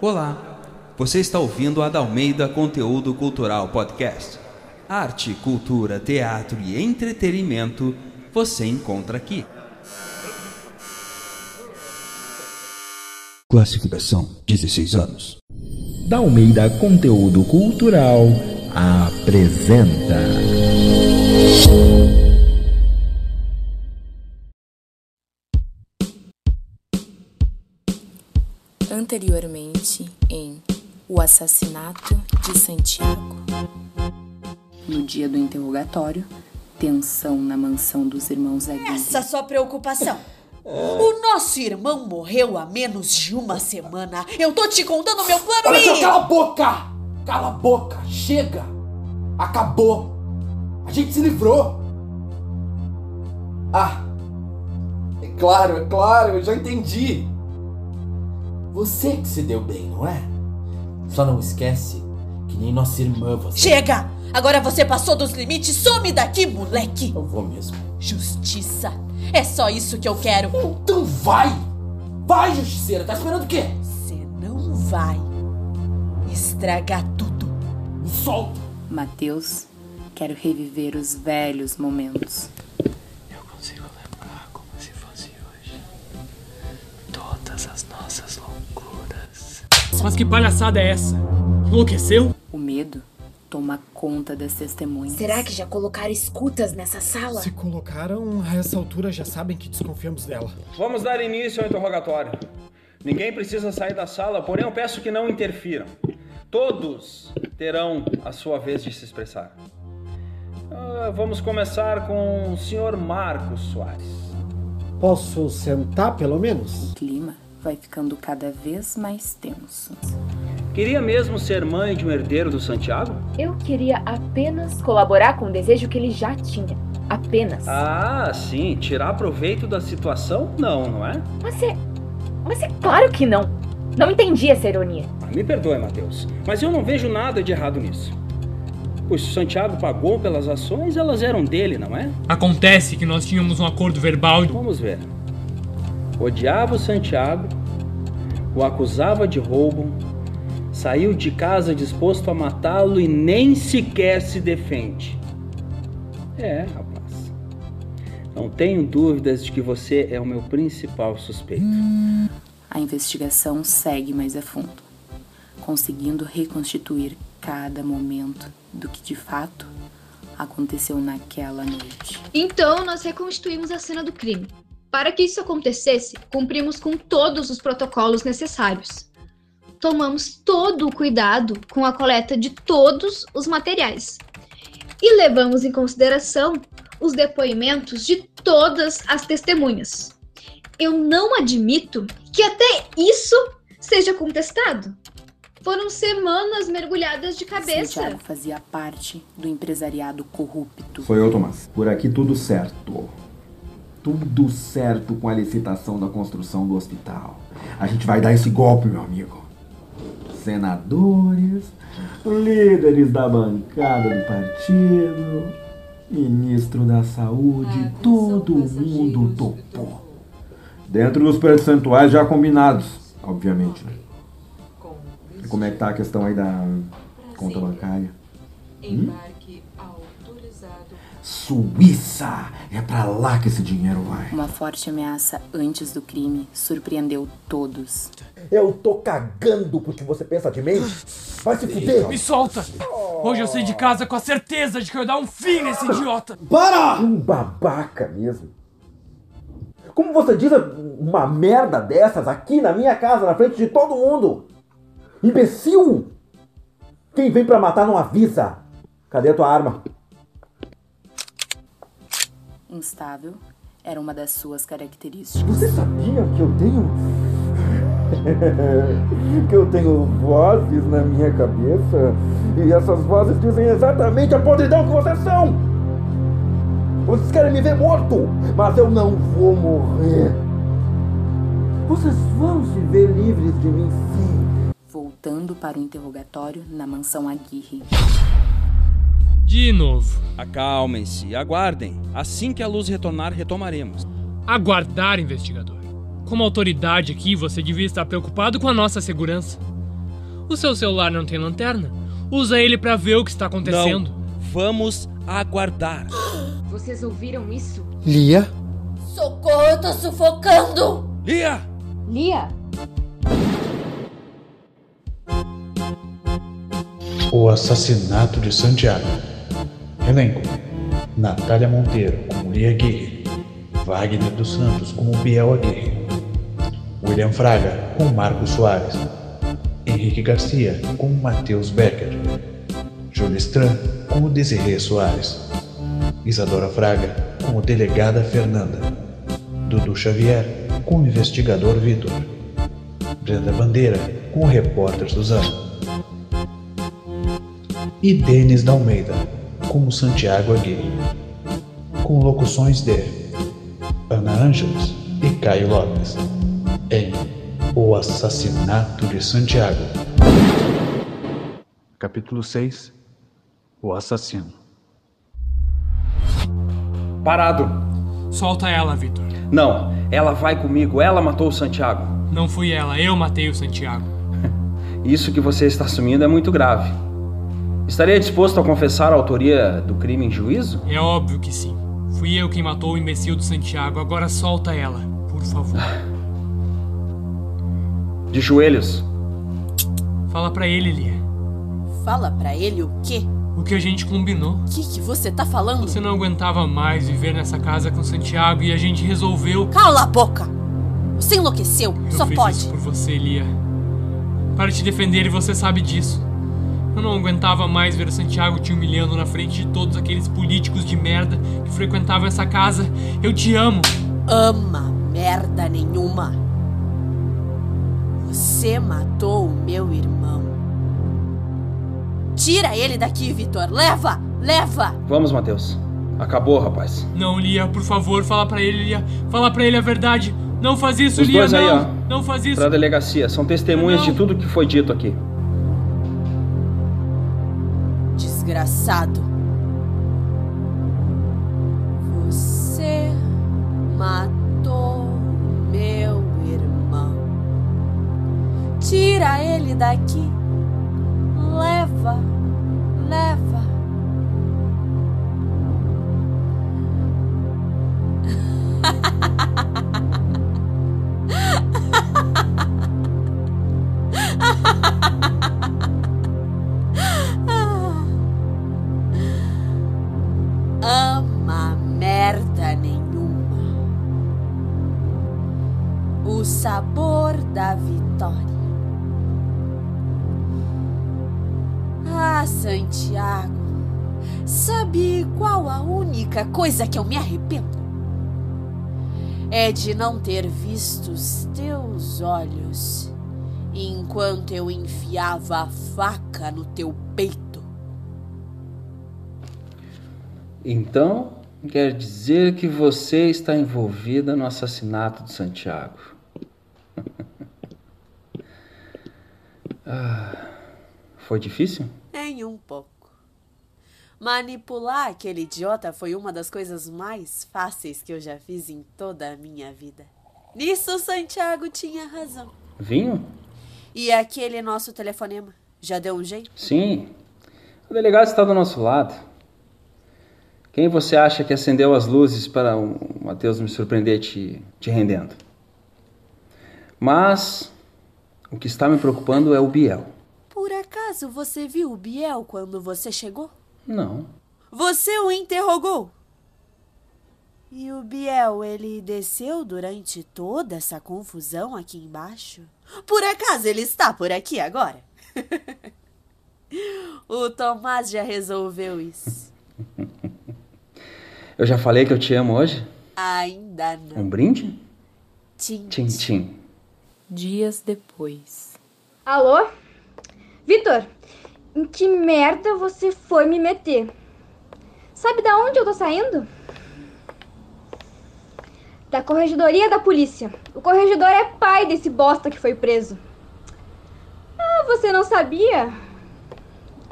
Olá, você está ouvindo a Dalmeida Conteúdo Cultural Podcast. Arte, cultura, teatro e entretenimento você encontra aqui. Classificação 16 anos. Dalmeida Conteúdo Cultural apresenta. Anteriormente em O Assassinato de Santiago. No dia do interrogatório, tensão na mansão dos irmãos Aguirre. Essa sua preocupação. O nosso irmão morreu há menos de uma semana. Eu tô te contando meu plano Olha só, e... cala a boca! Cala a boca! Chega! Acabou! A gente se livrou! Ah! É claro, é claro, eu já entendi! Você que se deu bem, não é? Só não esquece que nem nossa irmã você. Chega! Agora você passou dos limites. Some daqui, moleque! Eu vou mesmo. Justiça. É só isso que eu quero. Então vai! Vai, justiceira! Tá esperando o quê? Você não vai estragar tudo. Me solta! Mateus, quero reviver os velhos momentos. Mas que palhaçada é essa? Enlouqueceu? O medo toma conta das testemunhas. Será que já colocaram escutas nessa sala? Se colocaram, a essa altura já sabem que desconfiamos dela. Vamos dar início ao interrogatório. Ninguém precisa sair da sala, porém eu peço que não interfiram. Todos terão a sua vez de se expressar. Ah, vamos começar com o senhor Marcos Soares. Posso sentar, pelo menos? O clima vai ficando cada vez mais tenso. Queria mesmo ser mãe de um herdeiro do Santiago? Eu queria apenas colaborar com o desejo que ele já tinha. Apenas. Ah, sim. Tirar proveito da situação? Não, não é? Mas é. Mas é claro que não. Não entendi essa ironia. Ah, me perdoe, Matheus, mas eu não vejo nada de errado nisso. Pois se o Santiago pagou pelas ações, elas eram dele, não é? Acontece que nós tínhamos um acordo verbal. Vamos ver. Odiava o Santiago, o acusava de roubo, saiu de casa disposto a matá-lo e nem sequer se defende. É, rapaz. Não tenho dúvidas de que você é o meu principal suspeito. A investigação segue mais a fundo, conseguindo reconstituir cada momento do que de fato aconteceu naquela noite. Então, nós reconstituímos a cena do crime. Para que isso acontecesse, cumprimos com todos os protocolos necessários. Tomamos todo o cuidado com a coleta de todos os materiais. E levamos em consideração os depoimentos de todas as testemunhas. Eu não admito que até isso seja contestado. Foram semanas mergulhadas de cabeça. Santiago fazia parte do empresariado corrupto. Sou eu, Tomás. Por aqui tudo certo. Tudo certo com a licitação da construção do hospital. A gente vai dar esse golpe, meu amigo. Senadores, líderes da bancada do partido, ministro da saúde, todo mundo topou. Dentro dos percentuais já combinados, obviamente. né? E como é que tá a questão aí da conta bancária? Hum? Suíça! É pra lá que esse dinheiro vai. Uma forte ameaça antes do crime surpreendeu todos. Eu tô cagando pro que você pensa de mim. Vai se fuder. Me solta! Hoje eu saí de casa com a certeza de que eu ia dar um fim nesse idiota. Para! Um babaca mesmo. Como você diz uma merda dessas aqui na minha casa, na frente de todo mundo? Imbecil! Quem vem pra matar não avisa. Cadê a tua arma? Instável era uma das suas características. Você sabia que eu tenho. que eu tenho vozes na minha cabeça? E essas vozes dizem exatamente a podridão que vocês são! Vocês querem me ver morto, mas eu não vou morrer. Vocês vão se ver livres de mim, sim. Voltando para o interrogatório na mansão Aguirre. De novo. Acalmem-se, aguardem. Assim que a luz retornar, retomaremos. Aguardar, investigador. Como autoridade aqui, você devia estar preocupado com a nossa segurança. O seu celular não tem lanterna? Usa ele para ver o que está acontecendo. Não. Vamos aguardar. Vocês ouviram isso? Lia? Socorro, eu tô sufocando! Lia! Lia? O assassinato de Santiago. Elenco: Natália Monteiro como Lia Aguirre, Wagner dos Santos como Biel Aguirre, William Fraga como Marcos Soares, Henrique Garcia como Matheus Becker, Júlia Stran como Desirê Soares, Isadora Fraga como Delegada Fernanda, Dudu Xavier como Investigador Vitor, Brenda Bandeira como Repórter Suzano. E Denis da Almeida como Santiago Aguirre, com locuções de Ana Ângeles e Caio Lopes, em O Assassinato de Santiago. Capítulo 6 O Assassino Parado. Solta ela, Vitor. Não, ela vai comigo. Ela matou o Santiago. Não fui ela, eu matei o Santiago. Isso que você está assumindo é muito grave. Estaria disposto a confessar a autoria do crime em juízo? É óbvio que sim. Fui eu quem matou o imbecil do Santiago. Agora solta ela, por favor. De joelhos. Fala pra ele, Lia. Fala pra ele o quê? O que a gente combinou. O que, que você tá falando? Você não aguentava mais viver nessa casa com Santiago e a gente resolveu. Cala a boca! Você enlouqueceu, Eu só fiz pode. Isso por você, Lia. Para te defender e você sabe disso. Eu não aguentava mais ver o Santiago te humilhando na frente de todos aqueles políticos de merda que frequentavam essa casa. Eu te amo. Ama merda nenhuma. Você matou o meu irmão. Tira ele daqui, Vitor. Leva! Leva! Vamos, Matheus. Acabou, rapaz. Não, Lia, por favor, fala pra ele, Lia. Fala pra ele a verdade. Não faz isso, Os Lia, dois não. aí, ó. Não faz isso. Pra delegacia. São testemunhas de tudo que foi dito aqui. Desgraçado. Você matou meu irmão. Tira ele daqui. Leva, leva. Ah, Santiago, sabe qual a única coisa que eu me arrependo? É de não ter visto os teus olhos enquanto eu enfiava a faca no teu peito. Então, quer dizer que você está envolvida no assassinato de Santiago. Ah, foi difícil? Nem um pouco. Manipular aquele idiota foi uma das coisas mais fáceis que eu já fiz em toda a minha vida. Nisso, o Santiago tinha razão. Vinho? E aquele nosso telefonema? Já deu um jeito? Sim. O delegado está do nosso lado. Quem você acha que acendeu as luzes para o Matheus me surpreender te, te rendendo? Mas o que está me preocupando é o Biel. Por acaso você viu o Biel quando você chegou? Não. Você o interrogou? E o Biel, ele desceu durante toda essa confusão aqui embaixo? Por acaso ele está por aqui agora? o Tomás já resolveu isso. Eu já falei que eu te amo hoje? Ainda não. Um brinde? Tchim, tchim. tchim. Dias depois. Alô? Vitor, em que merda você foi me meter? Sabe da onde eu tô saindo? Da corregedoria da polícia. O corregedor é pai desse bosta que foi preso. Ah, você não sabia?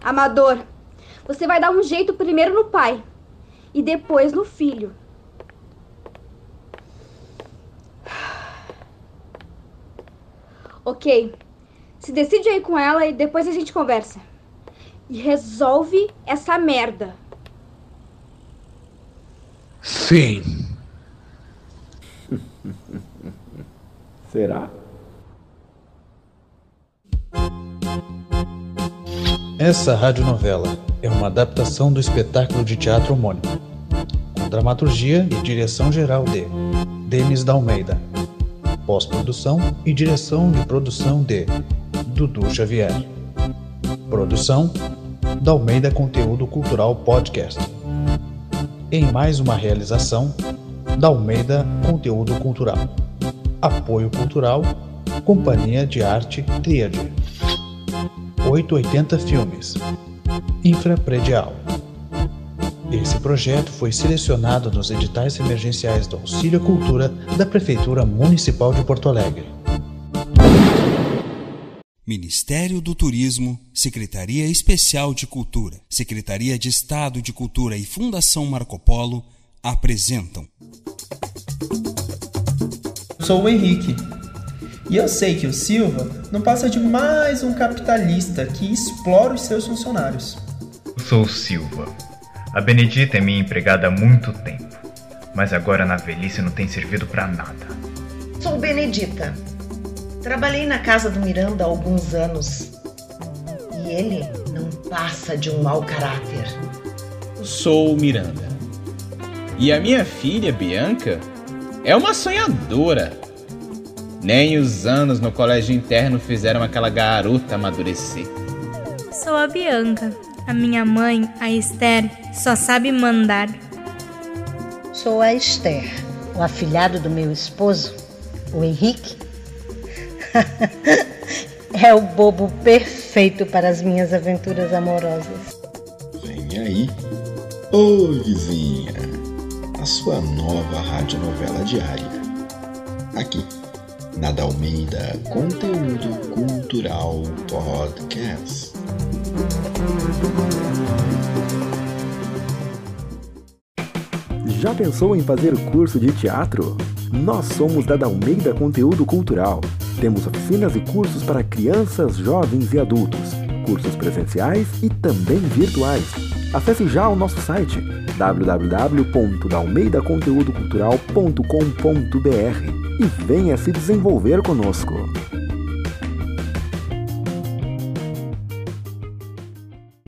Amador, você vai dar um jeito primeiro no pai e depois no filho. Ok. Se decide aí com ela e depois a gente conversa. E resolve essa merda. Sim. Será? Essa radionovela é uma adaptação do espetáculo de teatro homônimo, com dramaturgia e direção geral de Denis da Almeida, pós-produção e direção de produção de Dudu Xavier. Produção da Almeida Conteúdo Cultural Podcast. Em mais uma realização da Almeida Conteúdo Cultural. Apoio Cultural, Companhia de Arte Tríade. 880 Filmes. Infrapredial. Esse projeto foi selecionado nos editais emergenciais do Auxílio Cultura da Prefeitura Municipal de Porto Alegre. Ministério do Turismo, Secretaria Especial de Cultura, Secretaria de Estado de Cultura e Fundação Marco Polo apresentam. Sou o Henrique. E eu sei que o Silva não passa de mais um capitalista que explora os seus funcionários. Sou o Silva. A Benedita é minha empregada há muito tempo, mas agora na velhice não tem servido para nada. Sou Benedita. Trabalhei na casa do Miranda há alguns anos. E ele não passa de um mau caráter. Sou o Miranda. E a minha filha, Bianca, é uma sonhadora. Nem os anos no colégio interno fizeram aquela garota amadurecer. Sou a Bianca. A minha mãe, a Esther, só sabe mandar. Sou a Esther, o afilhado do meu esposo, o Henrique. é o bobo perfeito para as minhas aventuras amorosas. Vem aí, ô vizinha, a sua nova radionovela diária. Aqui, na Dalmeida Conteúdo Cultural Podcast. Já pensou em fazer curso de teatro? Nós somos da Dalmeida Conteúdo Cultural. Temos oficinas e cursos para crianças, jovens e adultos, cursos presenciais e também virtuais. Acesse já o nosso site www.dalmeidaconteudocultural.com.br e venha se desenvolver conosco.